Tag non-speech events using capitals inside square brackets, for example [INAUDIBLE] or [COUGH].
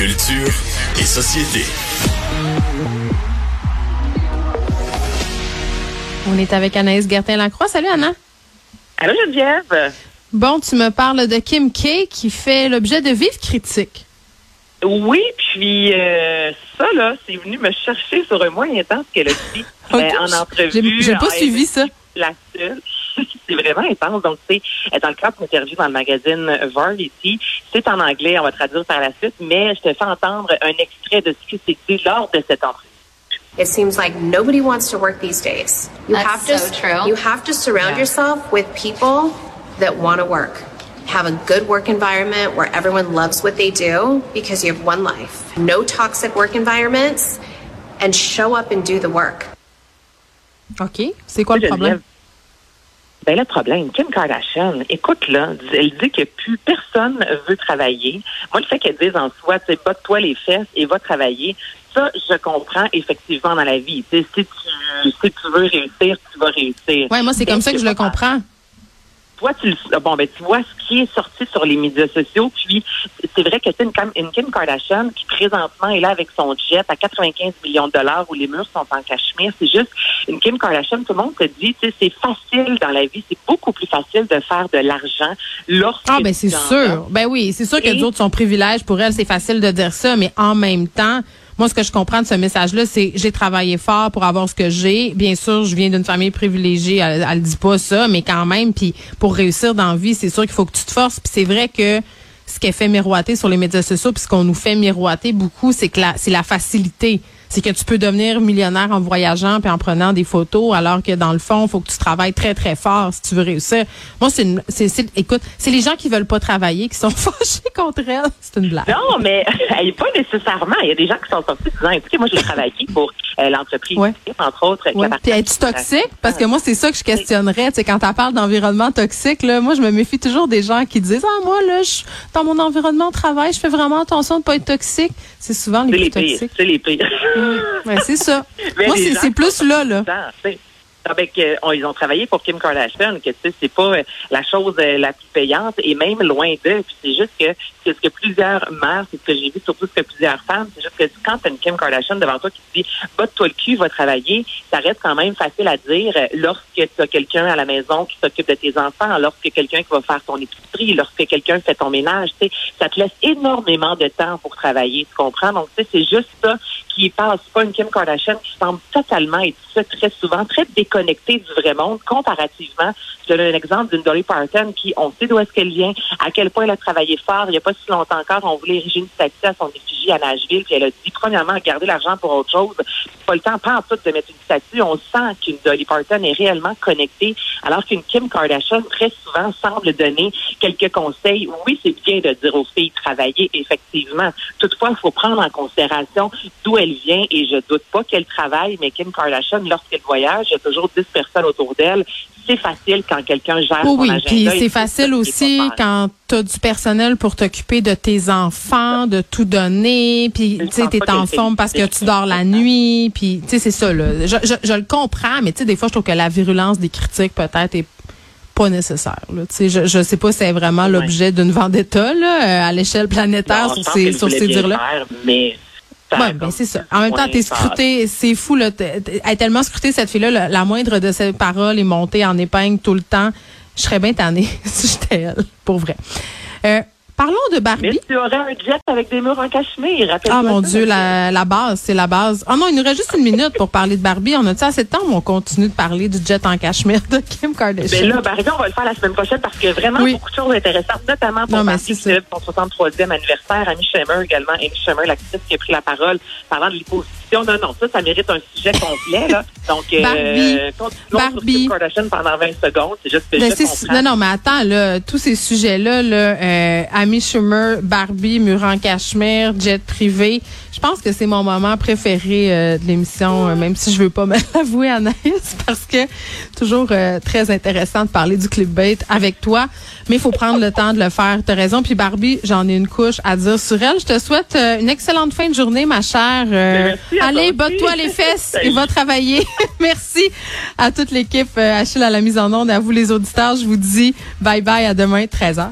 Culture et société. On est avec Anaïs Gertin-Lacroix. Salut Anna. Allô Geneviève. Bon, tu me parles de Kim K qui fait l'objet de vives critiques. Oui, puis euh, ça, là, c'est venu me chercher sur un moyen temps ce qu'elle a dit [LAUGHS] euh, en entrevue. j'ai pas en suivi ça. La seule. [LAUGHS] c'est vraiment intense. Donc, c'est dans le cadre d'une interview dans le magazine Variety. C'est en anglais, on va traduire par la suite, mais je te fais entendre un extrait de ce qui s'est dit lors de cette entrevue. It seems like nobody wants to work these days. You That's have to so true. you have to surround Yeah. yourself with people that want to work. Have a good work environment where everyone loves what they do because you have one life. No toxic work environments and show up and do the work. OK. C'est quoi le problème? Ben le problème, Kim Kardashian, écoute là, elle dit que plus personne veut travailler. Moi, le fait qu'elle dise en soi, tu sais, botte-toi les fesses et va travailler, ça, je comprends effectivement dans la vie. Tu sais, si tu, si tu veux réussir, tu vas réussir. Ouais, moi, c'est comme ça que je le comprends. Toi, tu le- bon, ben, tu vois ce qui est sorti sur les médias sociaux. Puis, c'est vrai que c'est une, Kim- une Kim Kardashian qui présentement est là avec son jet à 95 millions de dollars où les murs sont en cachemire. C'est juste une Kim Kardashian. Tout le monde te dit, tu sais, c'est facile dans la vie. C'est beaucoup plus facile de faire de l'argent lorsque Ah, ben, c'est sûr. Ben oui, c'est sûr que d'autres sont privilèges pour elle. C'est facile de dire ça, mais en même temps, moi, ce que je comprends de ce message-là, c'est j'ai travaillé fort pour avoir ce que j'ai. Bien sûr, je viens d'une famille privilégiée. Elle, elle dit pas ça, mais quand même, puis pour réussir dans la vie, c'est sûr qu'il faut que tu te forces. Puis c'est vrai que ce qu'elle fait miroiter sur les médias sociaux, puis ce qu'on nous fait miroiter beaucoup, c'est que c'est la facilité. C'est que tu peux devenir millionnaire en voyageant puis en prenant des photos, alors que dans le fond, faut que tu travailles très très fort si tu veux réussir. Moi, c'est écoute, c'est les gens qui veulent pas travailler qui sont [LAUGHS] fâchés contre elle. C'est une blague. Non, mais [LAUGHS] elle, pas nécessairement. Il y a des gens qui sont sortis disant, écoutez, moi, j'ai travaillé pour l'entreprise, Ouais. entre autres. Ouais. Puis à es-tu toxique? Parce que moi, c'est ça que je questionnerais. Tu sais, quand tu parles d'environnement toxique, là, moi, je me méfie toujours des gens qui disent, ah, moi, là, je, dans mon environnement de travail, je fais vraiment attention de pas être toxique. C'est souvent les plus toxiques. C'est les pires. Ouais, c'est ça. [LAUGHS] Moi, c'est, plus là, là. Avec, euh, ils ont travaillé pour Kim Kardashian, que c'est pas euh, la chose euh, la plus payante et même loin d'eux. C'est juste que c'est ce que plusieurs mères, c'est ce que j'ai vu surtout ce que plusieurs femmes, c'est juste que quand t'as une Kim Kardashian devant toi qui te dit botte-toi le cul, va travailler, ça reste quand même facile à dire lorsque tu as quelqu'un à la maison qui s'occupe de tes enfants, lorsque quelqu'un qui va faire ton épicerie, lorsque quelqu'un fait ton ménage, tu sais, ça te laisse énormément de temps pour travailler, tu comprends? Donc, c'est juste ça qui passe. Pas une Kim Kardashian qui semble totalement être ça très souvent, très déconnectée du vrai monde, comparativement. Je donne un exemple d'une Dolly Parton qui, on sait d'où est-ce qu'elle vient, à quel point elle a travaillé fort. Il n'y a pas si longtemps encore, on voulait ériger une statue à son effigie à Nashville, puis elle a dit, premièrement, garder l'argent pour autre chose. Pas le temps, pas en tout, de mettre une statue. On sent qu'une Dolly Parton est réellement connectée, alors qu'une Kim Kardashian, très souvent, semble donner quelques conseils. Oui, c'est bien de dire aux filles travailler, effectivement. Toutefois, il faut prendre en considération d'où elle vient, et je doute pas qu'elle travaille, mais Kim Kardashian, lorsqu'elle voyage, il y a toujours 10 personnes autour d'elle. C'est facile quand quelqu'un gère Oui, son oui. Puis c'est facile aussi quand tu as du personnel pour t'occuper de tes enfants, de tout donner, puis tu sais, t'es en forme parce que tu dors la nuit, puis tu sais, c'est ça, là. Je, je, je le comprends, mais tu sais, des fois, je trouve que la virulence des critiques, peut-être, est pas nécessaire. Là. Je, je sais pas si c'est vraiment l'objet d'une vendetta là, euh, à l'échelle planétaire Non, sur ces, sur ces dires-là. mais Oui, ben c'est ça. En même temps, t'es scruté, c'est fou, là. Elle tellement scrutée, cette fille-là, la, la moindre de ses paroles est montée en épingle tout le temps. Je serais bien tannée [LAUGHS] si j'étais elle, pour vrai. Euh, parlons de Mais Barbie. tu aurais un jet avec des murs en cachemire. Ah mon Dieu, la, la base, c'est la base. Oh non, il nous reste juste une minute pour parler de Barbie. On a-tu assez de temps ou on continue de parler du jet en cachemire de Kim Kardashian? Ben là, exemple, on va le faire la semaine prochaine parce que vraiment Oui. beaucoup de choses intéressantes, notamment pour Non, Barbie son 63e anniversaire. Amy Schumer également, Amy Schumer, l'actrice qui a pris la parole parlant de l'hyposition. Non, non, ça, ça mérite un sujet complet. Là. Donc, euh, Barbie. continuons Barbie. sur Kim Kardashian pendant 20 secondes. C'est juste que Ben, je non, non, mais attends, là, tous ces sujets-là, là, euh, Amy Schumer, Barbie, mur en cachemire, jet privé, je pense que c'est mon moment préféré euh, de l'émission, euh, même si je veux pas [LAUGHS] me l'avouer, Anaïs, parce que toujours euh, très intéressant de parler du clickbait avec toi, mais il faut prendre le temps de le faire. T'as raison. Puis Barbie, j'en ai une couche à dire sur elle. Je te souhaite une excellente fin de journée, ma chère. Merci à allez, botte-toi les fesses [LAUGHS] et va travailler. [LAUGHS] Merci à toute l'équipe, Achille à la mise en onde, à vous les auditeurs. Je vous dis bye bye à demain, 13h.